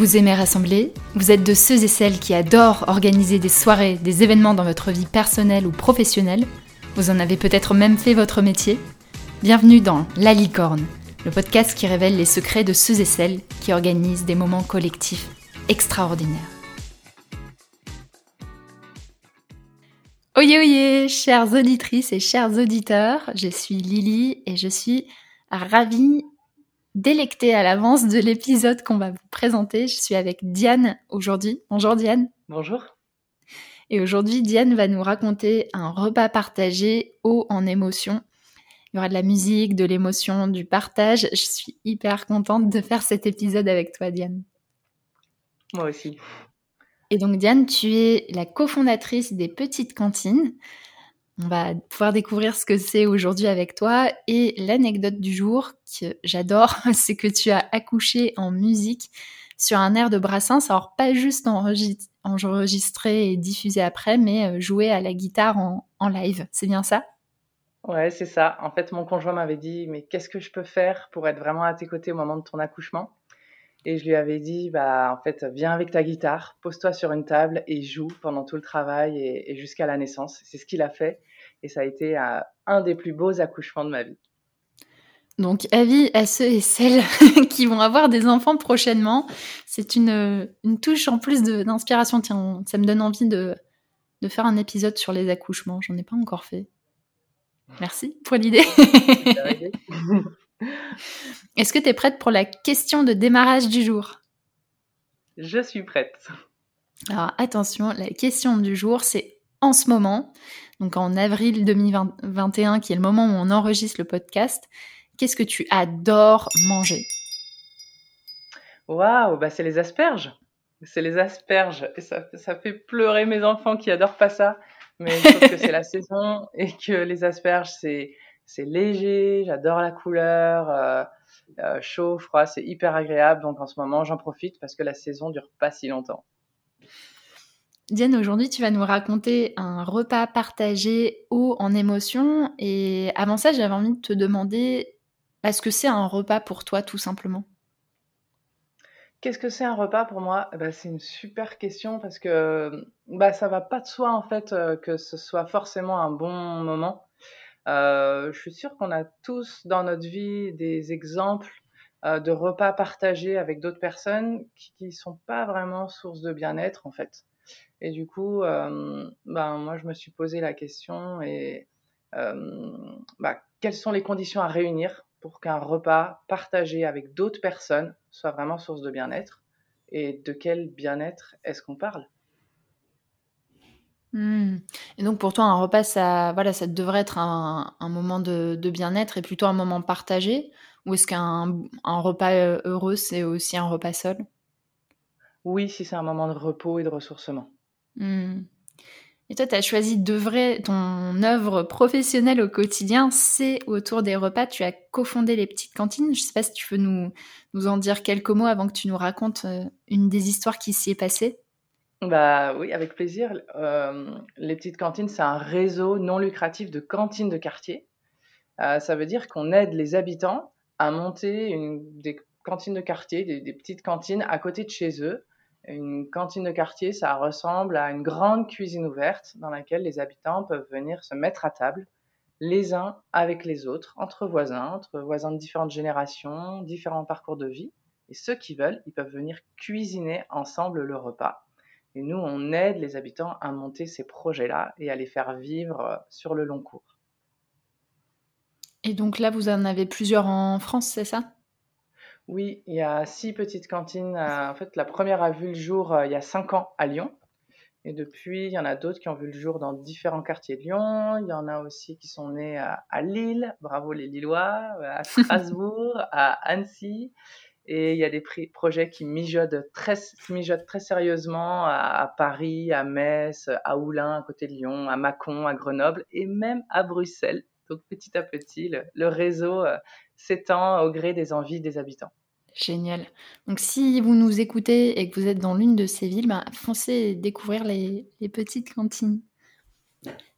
Vous aimez rassembler Vous êtes de ceux et celles qui adorent organiser des soirées, des événements dans votre vie personnelle ou professionnelle Vous en avez peut-être même fait votre métier Bienvenue dans La Licorne, le podcast qui révèle les secrets de ceux et celles qui organisent des moments collectifs extraordinaires. Oyez oyez, chères auditrices et chers auditeurs, je suis Lily et je suis ravie délectée à l'avance de l'épisode qu'on va vous présenter. Je suis avec Diane aujourd'hui. Bonjour Diane. Bonjour. Et aujourd'hui, Diane va nous raconter un repas partagé haut en émotion. Il y aura de la musique, de l'émotion, du partage. Je suis hyper contente de faire cet épisode avec toi, Diane. Moi aussi. Et donc, Diane, tu es la cofondatrice des Petites Cantines. On va pouvoir découvrir ce que c'est aujourd'hui avec toi. Et l'anecdote du jour que j'adore, c'est que tu as accouché en musique sur un air de Brassens. Alors, pas juste enregistré et diffusé après, mais euh, joué à la guitare en, en live. C'est bien ça? Ouais, c'est ça. En fait, mon conjoint m'avait dit, mais qu'est-ce que je peux faire pour être vraiment à tes côtés au moment de ton accouchement? Et je lui avais dit, bah, en fait, viens avec ta guitare, pose-toi sur une table et joue pendant tout le travail et, et jusqu'à la naissance. C'est ce qu'il a fait et ça a été euh, un des plus beaux accouchements de ma vie. Donc, avis à ceux et celles qui vont avoir des enfants prochainement. C'est une, une touche en plus d'inspiration. Tiens, ça me donne envie de, de faire un épisode sur les accouchements. J'en ai pas encore fait. Merci pour l'idée. Est-ce que tu es prête pour la question de démarrage du jour? Je suis prête. Alors attention, la question du jour, c'est en ce moment, donc en avril 2021, qui est le moment où on enregistre le podcast, qu'est-ce que tu adores manger? Waouh, bah c'est les asperges. C'est les asperges. Et ça, ça, fait pleurer mes enfants qui adorent pas ça. Mais je trouve que c'est la saison et que les asperges, c'est, c'est léger. J'adore la couleur. Euh, euh, chaud, froid, c'est hyper agréable. Donc en ce moment, j'en profite parce que la saison dure pas si longtemps. Diane, aujourd'hui, tu vas nous raconter un repas partagé haut en émotion. Et avant ça, j'avais envie de te demander, est-ce que c'est un repas pour toi, tout simplement? Qu'est-ce que c'est un repas pour moi? Bah, C'est une super question parce que bah, ça va pas de soi, en fait, euh, que ce soit forcément un bon moment. Euh, je suis sûre qu'on a tous dans notre vie des exemples euh, de repas partagés avec d'autres personnes qui ne sont pas vraiment source de bien-être, en fait. Et du coup, euh, ben, moi, je me suis posé la question et bah, quelles sont les conditions à réunir pour qu'un repas partagé avec d'autres personnes soit vraiment source de bien-être et de quel bien-être est-ce qu'on parle? Mmh. Et donc pour toi, un repas, ça, voilà, ça devrait être un, un moment de, de bien-être et plutôt un moment partagé? Ou est-ce qu'un un repas heureux, c'est aussi un repas seul? Oui, si c'est un moment de repos et de ressourcement. Mmh. Et toi, tu as choisi d'œuvrer ton œuvre professionnelle au quotidien, c'est autour des repas. Tu as cofondé les petites cantines. Je ne sais pas si tu veux nous, nous en dire quelques mots avant que tu nous racontes une des histoires qui s'y est passée. Bah oui, avec plaisir. Euh, les petites cantines, c'est un réseau non lucratif de cantines de quartier. Euh, ça veut dire qu'on aide les habitants à monter des cantines de quartier, des petites cantines à côté de chez eux, une cantine de quartier, ça ressemble à une grande cuisine ouverte dans laquelle les habitants peuvent venir se mettre à table, les uns avec les autres, entre voisins, entre voisins de différentes générations, différents parcours de vie. Et ceux qui veulent, ils peuvent venir cuisiner ensemble le repas. Et nous, on aide les habitants à monter ces projets-là et à les faire vivre sur le long cours. Et donc là, vous en avez plusieurs en France, c'est ça? Oui, il y a six petites cantines. Euh, en fait, la première a vu le jour euh, il y a cinq ans à Lyon. Et depuis, il y en a d'autres qui ont vu le jour dans différents quartiers de Lyon. Il y en a aussi qui sont nés à, Lille, bravo les Lillois, euh, à Strasbourg, à Annecy. Et il y a des projets qui mijotent très, mijotent très sérieusement à, Paris, à Metz, à Oulin, à côté de Lyon, à Mâcon, à Grenoble et même à Bruxelles. Donc petit à petit, le réseau s'étend au gré des envies des habitants. Génial. Donc si vous nous écoutez et que vous êtes dans l'une de ces villes, bah, foncez découvrir les, petites cantines.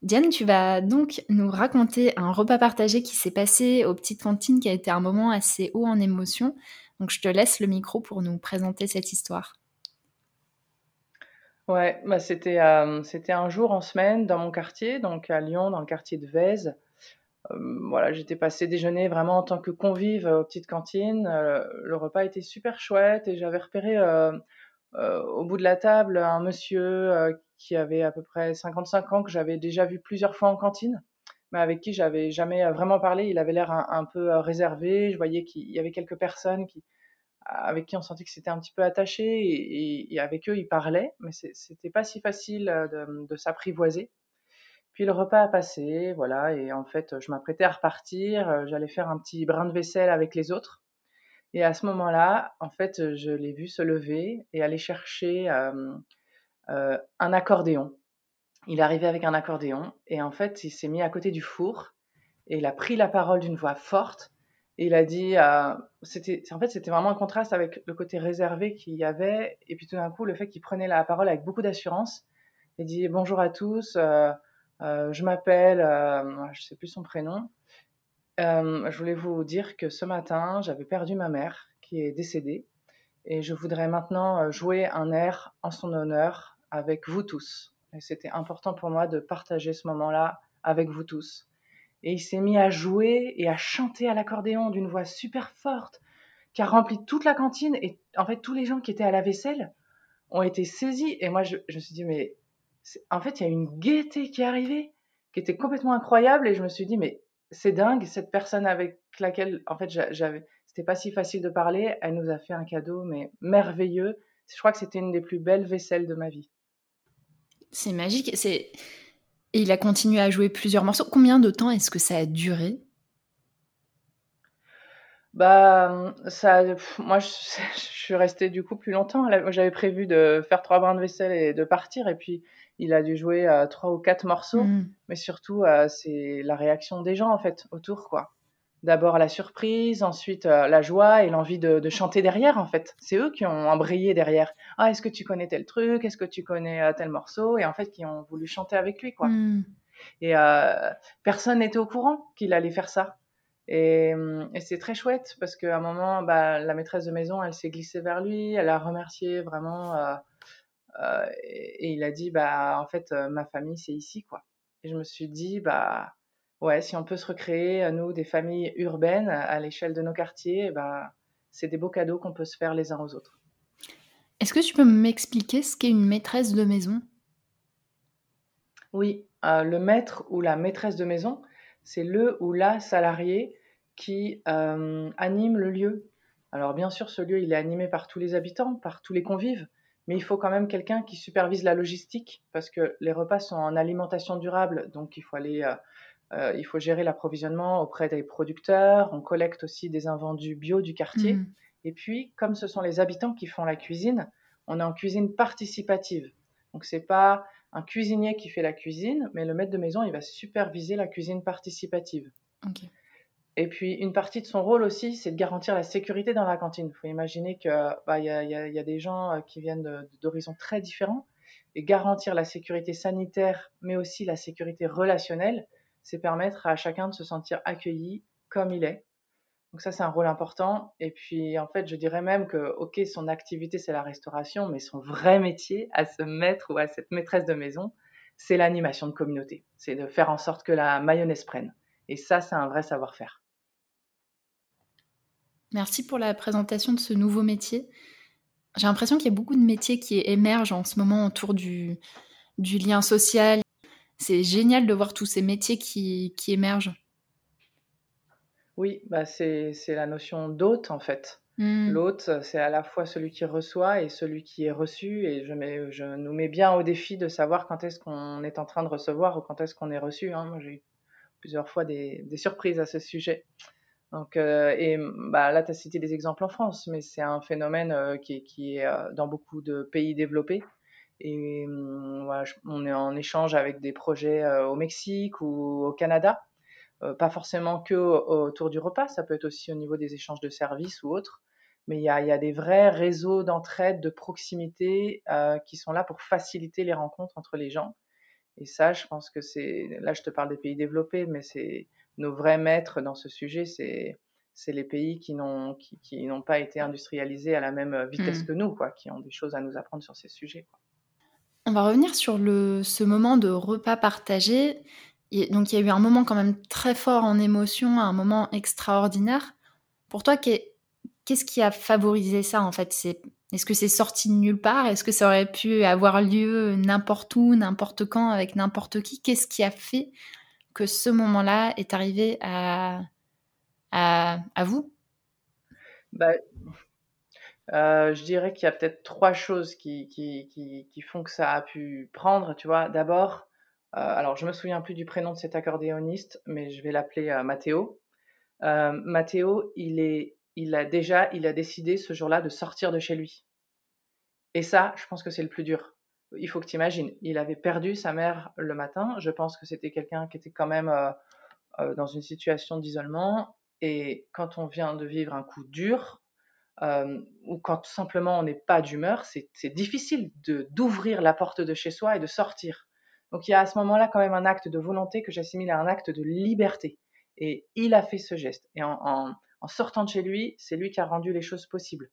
Diane, tu vas donc nous raconter un repas partagé qui s'est passé aux petites cantines, qui a été un moment assez haut en émotion. Donc je te laisse le micro pour nous présenter cette histoire. Ouais, bah c'était euh, c'était un jour en semaine dans mon quartier, donc à Lyon, dans le quartier de Vèze. Euh, voilà, j'étais passé déjeuner vraiment en tant que convive aux petites cantines. Euh, le repas était super chouette et j'avais repéré au bout de la table un monsieur qui avait à peu près 55 ans que j'avais déjà vu plusieurs fois en cantine, mais avec qui j'avais jamais vraiment parlé. Il avait l'air un, peu réservé. Je voyais qu'il y avait quelques personnes qui avec qui on sentait que c'était un petit peu attaché et, avec eux il parlait, mais c'était pas si facile de, de s'apprivoiser. Puis le repas a passé, voilà, et en fait, je m'apprêtais à repartir, euh, j'allais faire un petit brin de vaisselle avec les autres. Et à ce moment-là, en fait, je l'ai vu se lever et aller chercher euh, euh, un accordéon. Il est arrivé avec un accordéon et en fait, il s'est mis à côté du four et il a pris la parole d'une voix forte il a dit, c'était, en fait, c'était vraiment un contraste avec le côté réservé qu'il y avait et puis tout d'un coup, le fait qu'il prenait la parole avec beaucoup d'assurance. Il dit bonjour à tous. Euh, je m'appelle, euh, je sais plus son prénom. Euh, je voulais vous dire que ce matin, j'avais perdu ma mère qui est décédée et je voudrais maintenant jouer un air en son honneur avec vous tous. Et c'était important pour moi de partager ce moment-là avec vous tous. Et il s'est mis à jouer et à chanter à l'accordéon d'une voix super forte qui a rempli toute la cantine et en fait tous les gens qui étaient à la vaisselle ont été saisis et moi je, me suis dit mais en fait, il y a une gaieté qui est arrivée, qui était complètement incroyable, et je me suis dit, mais c'est dingue, cette personne avec laquelle, en fait, j'avais, c'était pas si facile de parler, elle nous a fait un cadeau, mais merveilleux. Je crois que c'était une des plus belles vaisselles de ma vie. C'est magique. C'est et il a continué à jouer plusieurs morceaux. Combien de temps est-ce que ça a duré? Bah, ça, moi, je, je, suis restée du coup plus longtemps. J'avais prévu de faire trois brins de vaisselle et de partir, et puis il a dû jouer euh, trois ou quatre morceaux, mm. mais surtout euh, c'est la réaction des gens en fait autour quoi. D'abord la surprise, ensuite euh, la joie et l'envie de, chanter derrière en fait. C'est eux qui ont embrayé derrière. Ah est-ce que tu connais tel truc? Est-ce que tu connais tel morceau? Et en fait qui ont voulu chanter avec lui quoi. Mm. Et personne n'était au courant qu'il allait faire ça. Et, et c'est très chouette parce qu'à un moment, bah, la maîtresse de maison, elle s'est glissée vers lui, elle a remercié vraiment euh, et, il a dit, bah, en fait, euh, ma famille, c'est ici, quoi. Et je me suis dit, bah, ouais, si on peut se recréer, nous, des familles urbaines à l'échelle de nos quartiers, bah, c'est des beaux cadeaux qu'on peut se faire les uns aux autres. Est-ce que tu peux m'expliquer ce qu'est une maîtresse de maison? Oui, euh, le maître ou la maîtresse de maison, c'est le ou la salarié qui anime le lieu. Alors bien sûr, ce lieu, il est animé par tous les habitants, par tous les convives, mais il faut quand même quelqu'un qui supervise la logistique parce que les repas sont en alimentation durable, donc il faut aller, euh, euh, il faut gérer l'approvisionnement auprès des producteurs. On collecte aussi des invendus bio du quartier. Mm. Et puis, comme ce sont les habitants qui font la cuisine, on est en cuisine participative. Donc c'est pas un cuisinier qui fait la cuisine, mais le maître de maison, il va superviser la cuisine participative. Okay. Et puis, une partie de son rôle aussi, c'est de garantir la sécurité dans la cantine. Il faut imaginer qu'il bah, y, a, des gens euh, qui viennent d'horizons très différents. Et garantir la sécurité sanitaire, mais aussi la sécurité relationnelle, c'est permettre à chacun de se sentir accueilli comme il est. Donc ça, c'est un rôle important. Et puis, en fait, je dirais même que, OK, son activité, c'est la restauration, mais son vrai métier à ce maître ou à cette maîtresse de maison, c'est l'animation de communauté. C'est de faire en sorte que la mayonnaise prenne. Et ça, c'est un vrai savoir-faire. Merci pour la présentation de ce nouveau métier. J'ai l'impression qu'il y a beaucoup de métiers qui émergent en ce moment autour du, du lien social. C'est génial de voir tous ces métiers qui, qui émergent. Oui, bah c'est la notion d'hôte en fait. Hmm. L'hôte, c'est à la fois celui qui reçoit et celui qui est reçu. Et je, mets, je nous mets bien au défi de savoir quand est-ce qu'on est en train de recevoir ou quand est-ce qu'on est reçu. Hein. Moi, j'ai eu plusieurs fois des, des, surprises à ce sujet. Donc, euh, et bah, là, tu as cité des exemples en France, mais c'est un phénomène euh, qui, qui, est euh, dans beaucoup de pays développés. Et voilà, on est en échange avec des projets au Mexique ou au Canada. pas forcément que autour du repas, ça peut être aussi au niveau des échanges de services ou autres. Mais il y a, y a, des vrais réseaux d'entraide, de proximité qui sont là pour faciliter les rencontres entre les gens. Et ça, je pense que c'est. Là, je te parle des pays développés, mais c'est nos vrais maîtres dans ce sujet, c'est c'est les pays qui n'ont qui, n'ont pas été industrialisés à la même vitesse Mm. que nous, quoi, qui ont des choses à nous apprendre sur ces sujets. quoi. On va revenir sur le, ce moment de repas partagé. Donc, il y a eu un moment quand même très fort en émotion, un moment extraordinaire. Pour toi, qu'est- qu'est-ce qui a favorisé ça en fait? Est-ce que c'est sorti de nulle part? Est-ce que ça aurait pu avoir lieu n'importe où, n'importe quand, avec n'importe qui? Qu'est-ce qui a fait que ce moment-là est arrivé à, à, à vous? Bah, euh, je dirais qu'il y a peut-être trois choses qui, font que ça a pu prendre, tu vois. D'abord, euh, alors je me souviens plus du prénom de cet accordéoniste, mais je vais l'appeler euh, Matteo. Euh, Matteo, il a déjà, il a décidé ce jour-là de sortir de chez lui. Et ça, je pense que c'est le plus dur. Il faut que tu imagines, il avait perdu sa mère le matin. Je pense que c'était quelqu'un qui était quand même euh, dans une situation d'isolement. Et quand on vient de vivre un coup dur, euh, ou quand tout simplement on n'est pas d'humeur, c'est difficile d'ouvrir la porte de chez soi et de sortir. Donc il y a à ce moment-là quand même un acte de volonté que j'assimile à un acte de liberté. Et il a fait ce geste. Et en, sortant de chez lui, c'est lui qui a rendu les choses possibles.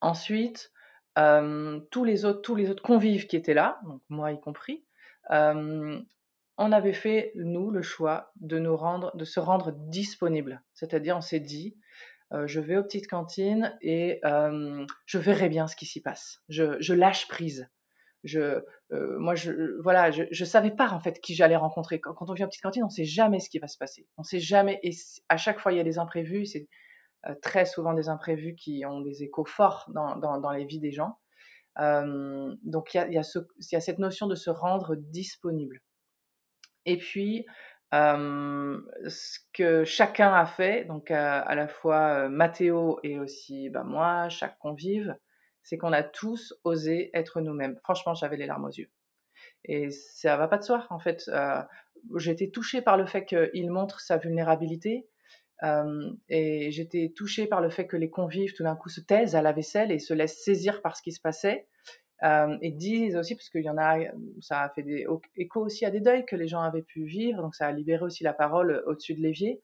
Ensuite, euh, tous, les autres, tous les autres convives qui étaient là, moi y compris, euh, on avait fait, nous, le choix de, nous rendre, de se rendre disponible. C'est-à-dire, on s'est dit, je vais aux petites cantines et euh, je verrai bien ce qui s'y passe. Je, lâche prise. Je, euh, moi, voilà, je, savais pas en fait qui j'allais rencontrer. Quand, on vient aux petites cantines, on sait jamais ce qui va se passer. On sait jamais. À chaque fois, il y a des imprévus. C'est euh, très souvent des imprévus qui ont des échos forts dans, les vies des gens. Euh, donc, il y a, y, a cette notion de se rendre disponible. Et puis, euh, ce que chacun a fait, donc à, à la fois euh, Mathéo et aussi bah, moi, chaque convive, c'est qu'on a tous osé être nous-mêmes. Franchement, j'avais les larmes aux yeux. Et ça va pas de soi, en fait. Euh, j'étais touchée par le fait qu'il montre sa vulnérabilité. Euh, et j'étais touchée par le fait que les convives, tout d'un coup, se taisent à la vaisselle et se laissent saisir par ce qui se passait. Euh, et disent aussi, parce qu'il y en a, ça a fait des écho aussi à des deuils que les gens avaient pu vivre, donc ça a libéré aussi la parole au-dessus de l'évier.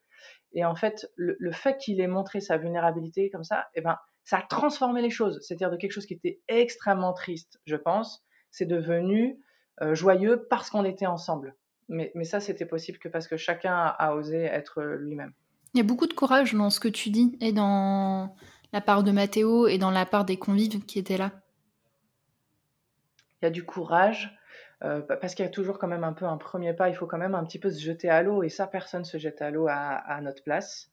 Et en fait, le, le fait qu'il ait montré sa vulnérabilité comme ça, eh ben, ça a transformé les choses. C'est-à-dire de quelque chose qui était extrêmement triste, je pense, c'est devenu euh, joyeux parce qu'on était ensemble. Mais, mais ça, c'était possible que parce que chacun a, a osé être lui-même. Il y a beaucoup de courage dans ce que tu dis, et dans la part de Mathéo, et dans la part des convives qui étaient là. Il y a du courage, euh, parce qu'il y a toujours quand même un peu un premier pas, il faut quand même un petit peu se jeter à l'eau, et ça, personne se jette à l'eau à, à, notre place.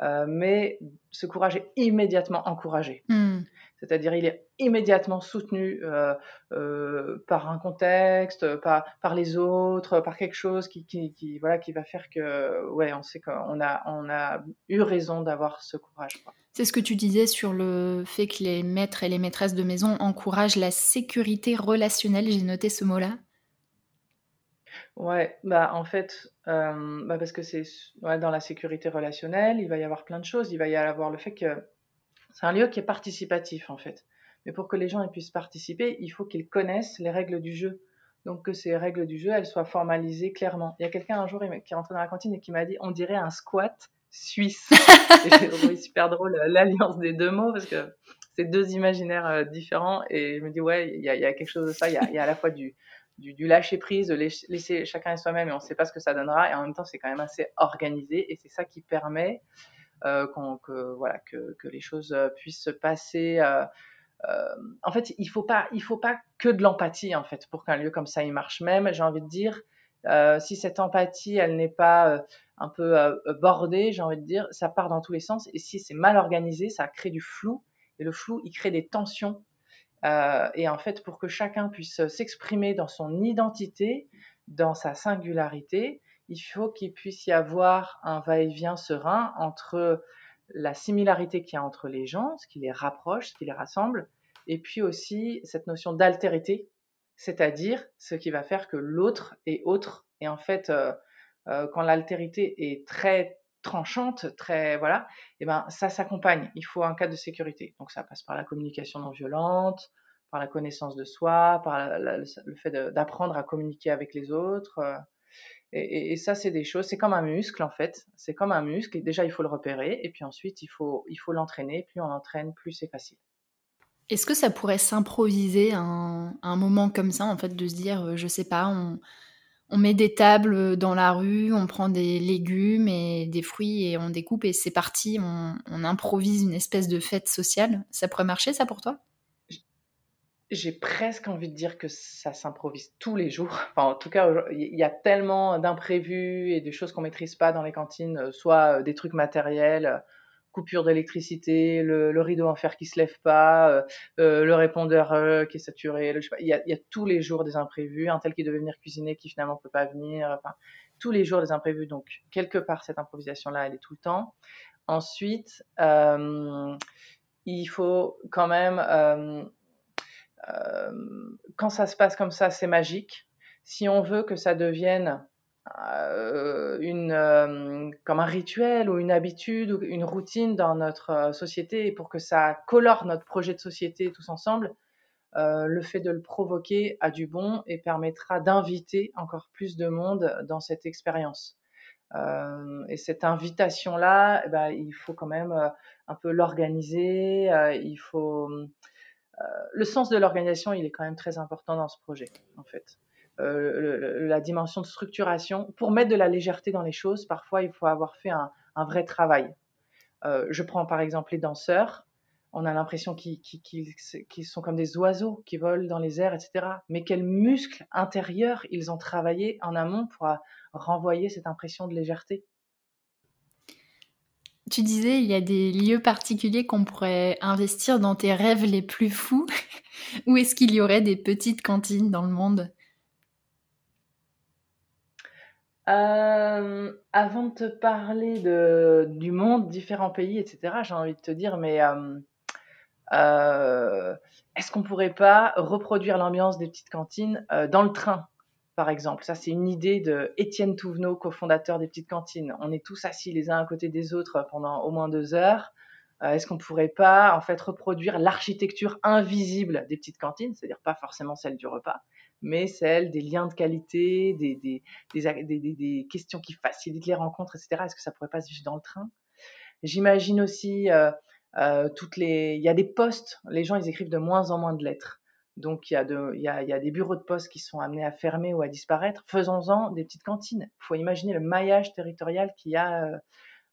Euh, mais ce courage est immédiatement encouragé. Mm. C'est-à-dire, il est immédiatement soutenu euh, euh, par un contexte, par, par les autres, par quelque chose qui, qui, qui, voilà, qui va faire que, ouais, on sait qu'on a, on a eu raison d'avoir ce courage. C'est ce que tu disais sur le fait que les maîtres et les maîtresses de maison encouragent la sécurité relationnelle. J'ai noté ce mot-là. Ouais, bah en fait, euh, bah parce que c'est dans la sécurité relationnelle, il va y avoir plein de choses. Il va y avoir le fait que c'est un lieu qui est participatif en fait. Mais pour que les gens puissent participer, il faut qu'ils connaissent les règles du jeu. Donc que ces règles du jeu, elles soient formalisées clairement. Il y a quelqu'un un jour qui est rentré dans la cantine et qui m'a dit, on dirait un squat suisse. et j'ai trouvé super drôle l'alliance des deux mots parce que c'est deux imaginaires euh, différents. Et je me dis, ouais, il y, y, a quelque chose de ça. Il y, y a, à la fois du, du, du, lâcher prise, de laisser chacun soi-même et on ne sait pas ce que ça donnera. Et en même temps, c'est quand même assez organisé et c'est ça qui permet euh, que, voilà, que, que, les choses puissent se passer. Euh, euh, en fait, il ne faut, pas, il faut pas que de l'empathie en fait, pour qu'un lieu comme ça il marche. Même, j'ai envie de dire, euh, si cette empathie, elle n'est pas un peu bordée, j'ai envie de dire, ça part dans tous les sens. Et si c'est mal organisé, ça crée du flou. Et le flou, il crée des tensions. Euh, et en fait, pour que chacun puisse s'exprimer dans son identité, dans sa singularité, il faut qu'il puisse y avoir un va-et-vient serein entre la similarité qu'il y a entre les gens, ce qui les rapproche, ce qui les rassemble, et puis aussi cette notion d'altérité, c'est-à-dire ce qui va faire que l'autre est autre. Et en fait, euh, euh, quand l'altérité est très tranchante, très voilà, et ben ça s'accompagne. Il faut un cadre de sécurité. Donc ça passe par la communication non violente, par la connaissance de soi, par le fait d'apprendre à communiquer avec les autres. Et, ça, c'est des choses, c'est comme un muscle en fait. C'est comme un muscle. Et déjà, il faut le repérer. Et puis ensuite, il faut, il faut l'entraîner. Plus on l'entraîne, plus c'est facile. Est-ce que ça pourrait s'improviser un, moment comme ça, en fait, de se dire, euh, je sais pas, on, on met des tables dans la rue, on prend des légumes et des fruits et on découpe et c'est parti, on, improvise une espèce de fête sociale. Ça pourrait marcher, ça, pour toi? J'ai presque envie de dire que ça s'improvise tous les jours. Enfin, en tout cas, il y a tellement d'imprévus et de choses qu'on maîtrise pas dans les cantines, euh, soit euh, des trucs matériels, euh, coupure d'électricité, le, rideau en fer qui se lève pas, le répondeur qui est saturé. il, y a, y, a, tous les jours des imprévus, un tel qui devait venir cuisiner qui finalement peut pas venir. Enfin, tous les jours des imprévus. Donc quelque part cette improvisation là, elle est tout le temps. Ensuite, il faut quand même euh, quand ça se passe comme ça, c'est magique. Si on veut que ça devienne euh, une, euh, comme un rituel ou une habitude ou une routine dans notre société et pour que ça colore notre projet de société tous ensemble, le fait de le provoquer a du bon et permettra d'inviter encore plus de monde dans cette expérience. et cette invitation-là, eh ben, il faut quand même un peu l'organiser, il faut euh, le sens de l'organisation, il est quand même très important dans ce projet, en fait. Euh, la dimension de structuration. Pour mettre de la légèreté dans les choses, parfois, il faut avoir fait un, vrai travail. Euh, je prends par exemple les danseurs. On a l'impression qu'ils sont comme des oiseaux qui volent dans les airs, etc. Mais quels muscles intérieurs ils ont travaillé en amont pour renvoyer cette impression de légèreté tu disais, il y a des lieux particuliers qu'on pourrait investir dans tes rêves les plus fous. Où est-ce qu'il y aurait des petites cantines dans le monde? Euh, Avant de te parler de, du monde, différents pays, etc., j'ai envie de te dire, mais euh, euh, est-ce qu'on pourrait pas reproduire l'ambiance des petites cantines dans le train par exemple? Ça, c'est une idée de Étienne Touvenot, cofondateur des petites cantines. On est tous assis les uns à côté des autres pendant au moins deux heures. Euh, est-ce qu'on ne pourrait pas en fait reproduire l'architecture invisible des petites cantines, c'est-à-dire pas forcément celle du repas, mais celle des liens de qualité, des, questions qui facilitent les rencontres, etc. Est-ce que ça pourrait pas se vivre dans le train? J'imagine aussi euh, euh, toutes les. Il y a des postes. Les gens ils écrivent de moins en moins de lettres. Donc il, y a, il y, a des bureaux de poste qui sont amenés à fermer ou à disparaître. Faisons-en des petites cantines. Il faut imaginer le maillage territorial qu'il y a.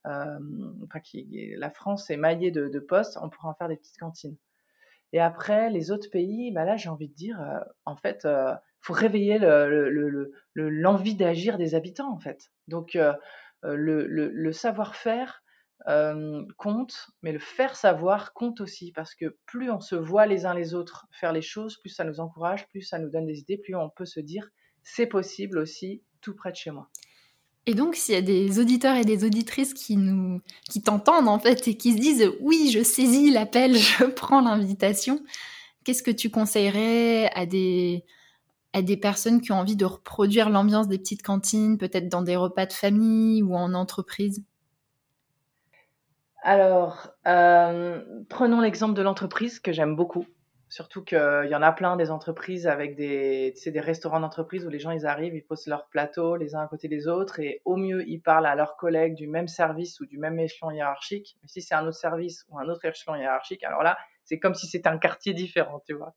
Euh, enfin, la France est maillée de, postes. On pourrait en faire des petites cantines. Et après, les autres pays, bah là, j'ai envie de dire, euh, en fait, euh, faut réveiller l'envie le, le, le, d'agir des habitants, en fait. Donc, le, savoir-faire, compte, mais le faire savoir compte aussi, parce que plus on se voit les uns les autres faire les choses, plus ça nous encourage, plus ça nous donne des idées, plus on peut se dire c'est possible aussi tout près de chez moi. Et donc, s'il y a des auditeurs et des auditrices qui nous, qui t'entendent en fait et qui se disent oui, je saisis l'appel, je prends l'invitation, qu'est-ce que tu conseillerais à des, à des personnes qui ont envie de reproduire l'ambiance des petites cantines, peut-être dans des repas de famille ou en entreprise? Alors, euh, prenons l'exemple de l'entreprise que j'aime beaucoup. Surtout qu'il y en a plein des entreprises avec des, tu sais, des restaurants d'entreprise où les gens ils arrivent, ils posent leur plateau les uns à côté des autres et au mieux ils parlent à leurs collègues du même service ou du même échelon hiérarchique. Mais si c'est un autre service ou un autre échelon hiérarchique, alors là c'est comme si c'était un quartier différent, tu vois.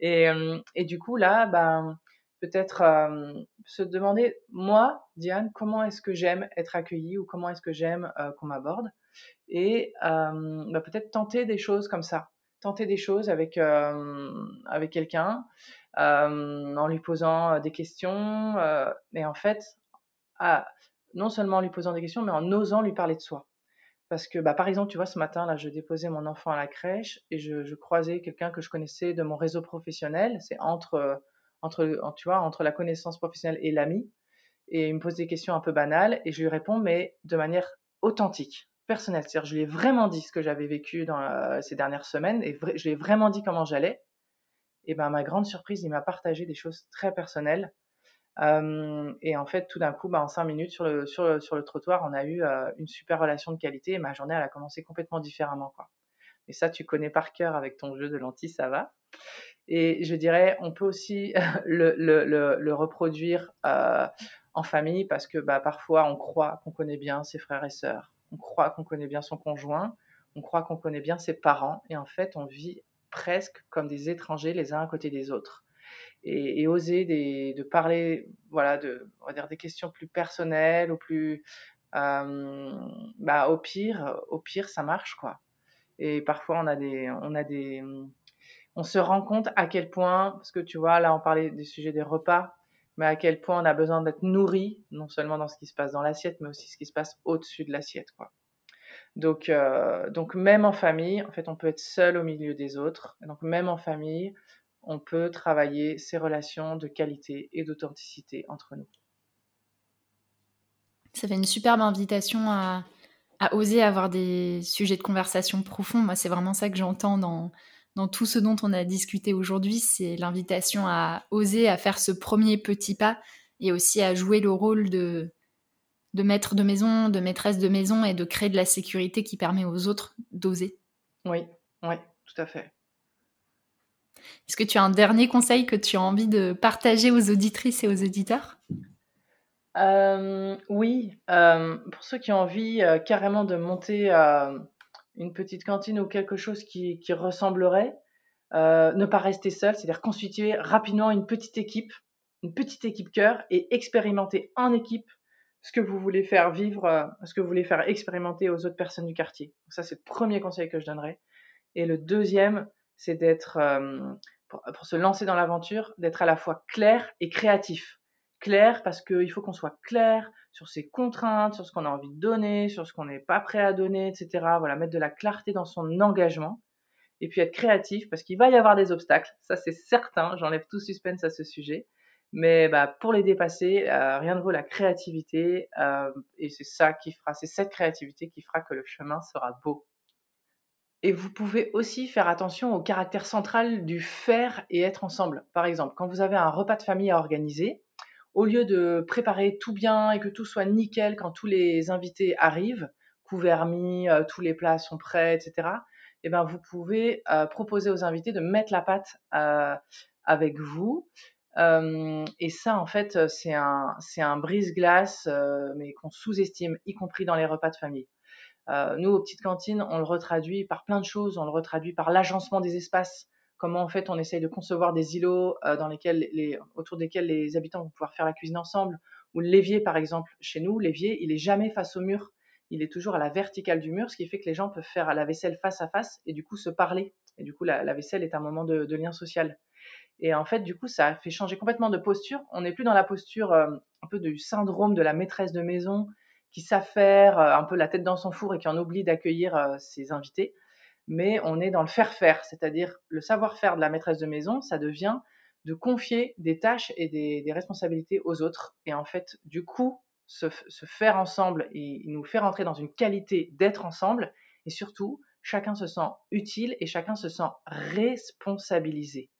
Et, euh, et du coup là, ben peut-être euh, se demander moi, Diane, comment est-ce que j'aime être accueillie ou comment est-ce que j'aime qu'on m'aborde? Et euh, bah, peut-être tenter des choses comme ça, tenter des choses avec, euh, avec quelqu'un euh, en lui posant des questions, et en fait, ah, non seulement en lui posant des questions, mais en osant lui parler de soi. Parce que, bah, par exemple, tu vois, ce matin, là, je déposais mon enfant à la crèche et je, je croisais quelqu'un que je connaissais de mon réseau professionnel. C'est entre, entre, tu vois, entre la connaissance professionnelle et l'ami. Et il me pose des questions un peu banales et je lui réponds, mais de manière authentique personnel. C'est-à-dire, je lui ai vraiment dit ce que j'avais vécu dans euh, ces dernières semaines et je lui ai vraiment dit comment j'allais. Et ben, ma grande surprise, il m'a partagé des choses très personnelles. Euh, et en fait, tout d'un coup, ben, en cinq minutes sur le, sur, le, sur le trottoir, on a eu euh, une super relation de qualité et ma journée, elle a commencé complètement différemment. Quoi. Et ça, tu connais par cœur avec ton jeu de lentilles, ça va. Et je dirais, on peut aussi le, le, reproduire en famille parce que bah, parfois on croit qu'on connaît bien ses frères et sœurs, on croit qu'on connaît bien son conjoint, on croit qu'on connaît bien ses parents et en fait on vit presque comme des étrangers les uns à côté des autres. Et, oser de parler, voilà, de, on va dire des questions plus personnelles ou plus, euh, bah, au pire, au pire ça marche quoi. Et parfois on a des, on a des, on se rend compte à quel point, parce que tu vois, là on parlait du sujet des repas, mais à quel point on a besoin d'être nourri, non seulement dans ce qui se passe dans l'assiette, mais aussi ce qui se passe au-dessus de l'assiette, quoi. Donc, euh, donc même en famille, en fait, on peut être seul au milieu des autres. donc même en famille, on peut travailler ces relations de qualité et d'authenticité entre nous. Ça fait une superbe invitation à, à oser avoir des sujets de conversation profonds. Moi, c'est vraiment ça que j'entends dans, dans tout ce dont on a discuté aujourd'hui, c'est l'invitation à oser, à faire ce premier petit pas et aussi à jouer le rôle de, de maître de maison, de maîtresse de maison et de créer de la sécurité qui permet aux autres d'oser. Oui, oui, tout à fait. Est-ce que tu as un dernier conseil que tu as envie de partager aux auditrices et aux auditeurs? Euh, Oui, euh, pour ceux qui ont envie euh, carrément de monter une petite cantine ou quelque chose qui, ressemblerait, euh, ne pas rester seul, c'est-à-dire constituer rapidement une petite équipe, une petite équipe cœur et expérimenter en équipe ce que vous voulez faire vivre, euh, ce que vous voulez faire expérimenter aux autres personnes du quartier. ça, c'est le premier conseil que je donnerais. Et le deuxième, c'est d'être, euh, pour, pour, se lancer dans l'aventure, d'être à la fois clair et créatif. Clair parce qu'il faut qu'on soit clair sur ses contraintes, sur ce qu'on a envie de donner, sur ce qu'on n'est pas prêt à donner, etc. Voilà, mettre de la clarté dans son engagement et puis être créatif parce qu'il va y avoir des obstacles, ça c'est certain, j'enlève tout suspense à ce sujet. Mais bah, pour les dépasser, euh, rien ne vaut la créativité euh, et c'est ça qui fera, c'est cette créativité qui fera que le chemin sera beau. Et vous pouvez aussi faire attention au caractère central du faire et être ensemble. Par exemple, quand vous avez un repas de famille à organiser, au lieu de préparer tout bien et que tout soit nickel quand tous les invités arrivent, couverts mis, euh, tous les plats sont prêts, etc., eh ben, vous pouvez euh, proposer aux invités de mettre la pâte euh, avec vous. et ça, en fait, c'est un, c'est un brise-glace, mais qu'on sous-estime, y compris dans les repas de famille. nous, aux petites cantines, on le retraduit par plein de choses. On le retraduit par l'agencement des espaces comment en fait on essaye de concevoir des îlots euh, dans lesquels les, autour desquels les habitants vont pouvoir faire la cuisine ensemble, ou l'évier par exemple. Chez nous, l'évier, il est jamais face au mur, il est toujours à la verticale du mur, ce qui fait que les gens peuvent faire la vaisselle face à face et du coup se parler. Et du coup, la, vaisselle est un moment de, lien social. Et en fait, du coup, ça fait changer complètement de posture. On n'est plus dans la posture euh, un peu du syndrome de la maîtresse de maison qui s'affaire, euh, un peu la tête dans son four et qui en oublie d'accueillir ses invités mais on est dans le faire-faire, c'est-à-dire le savoir-faire de la maîtresse de maison, ça devient de confier des tâches et des, responsabilités aux autres. Et en fait, du coup, se, faire ensemble et nous faire entrer dans une qualité d'être ensemble, et surtout, chacun se sent utile et chacun se sent responsabilisé.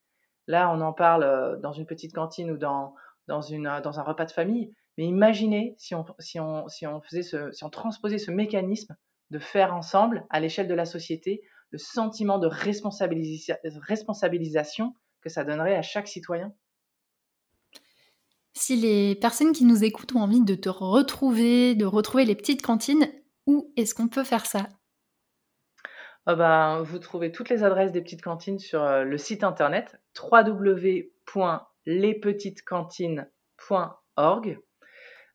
Là, on en parle euh, dans une petite cantine ou dans, dans, une, dans un repas de famille, mais imaginez si on, si on, si on, faisait si on transposait ce mécanisme de faire ensemble à l'échelle de la société le sentiment de responsabilisation que ça donnerait à chaque citoyen Si les personnes qui nous écoutent ont envie de te retrouver, de retrouver les petites cantines, où est-ce qu'on peut faire ça? Ah ben, Vous trouvez toutes les adresses des petites cantines sur euh, le site internet www.lespetitescantines.org.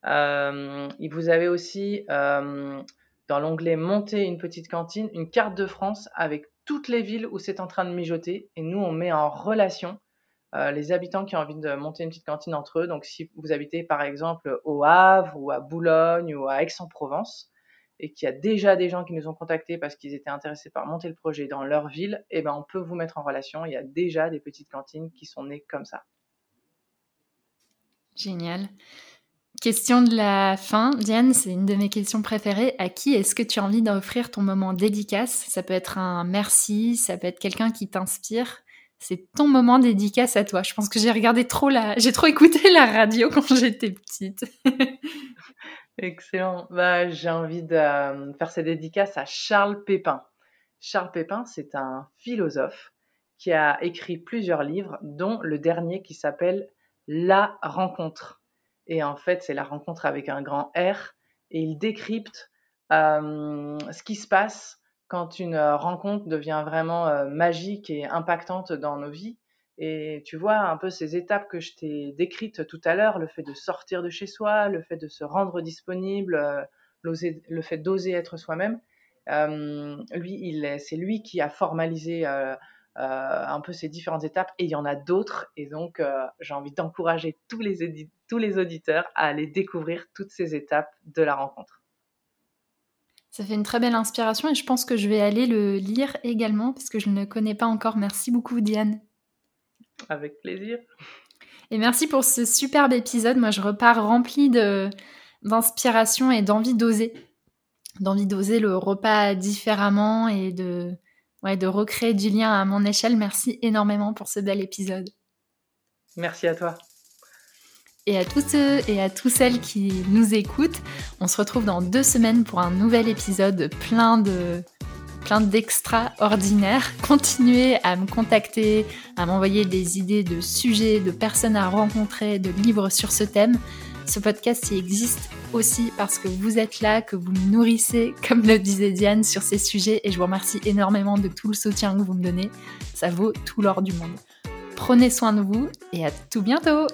Euh, vous avez aussi euh, dans l'onglet Monter une petite cantine, une carte de France avec toutes les villes où c'est en train de mijoter. Et nous, on met en relation euh, les habitants qui ont envie de monter une petite cantine entre eux. Donc, si vous habitez par exemple au Havre ou à Boulogne ou à Aix-en-Provence et qu'il y a déjà des gens qui nous ont contactés parce qu'ils étaient intéressés par monter le projet dans leur ville, eh ben, on peut vous mettre en relation. Il y a déjà des petites cantines qui sont nées comme ça. Génial. Question de la fin, Diane, c'est une de mes questions préférées. À qui est-ce que tu as envie d'offrir ton moment dédicace? Ça peut être un merci, ça peut être quelqu'un qui t'inspire. C'est ton moment dédicace à toi. Je pense que j'ai regardé trop la, j'ai trop écouté la radio quand j'étais petite. Excellent. Bah, j'ai envie de euh, faire cette dédicace à Charles Pépin. Charles Pépin, c'est un philosophe qui a écrit plusieurs livres, dont le dernier qui s'appelle La rencontre. Et en fait, c'est la rencontre avec un grand R. Et il décrypte ce qui se passe quand une rencontre devient vraiment magique et impactante dans nos vies. Et tu vois un peu ces étapes que je t'ai décrites tout à l'heure, le fait de sortir de chez soi, le fait de se rendre disponible, le fait d'oser être soi-même. lui, c'est lui qui a formalisé euh, un peu ces différentes étapes et il y en a d'autres. Et donc, euh, j'ai envie d'encourager tous les, tous les auditeurs à aller découvrir toutes ces étapes de la rencontre. Ça fait une très belle inspiration et je pense que je vais aller le lire également parce que je ne le connais pas encore. Merci beaucoup, Diane. Avec plaisir. Et merci pour ce superbe épisode. Moi, je repars remplie d'inspiration et d'envie d'oser. D'envie d'oser le repas différemment et de, ouais, de recréer du lien à mon échelle. Merci énormément pour ce bel épisode. Merci à toi. Et à tous ceux et à toutes celles qui nous écoutent, on se retrouve dans deux semaines pour un nouvel épisode plein de plein d'extraordinaires. Continuez à me contacter, à m'envoyer des idées de sujets, de personnes à rencontrer, de livres sur ce thème. Ce podcast existe aussi parce que vous êtes là, que vous me nourrissez, comme le disait Diane, sur ces sujets et je vous remercie énormément de tout le soutien que vous me donnez. Ça vaut tout l'or du monde. Prenez soin de vous et à tout bientôt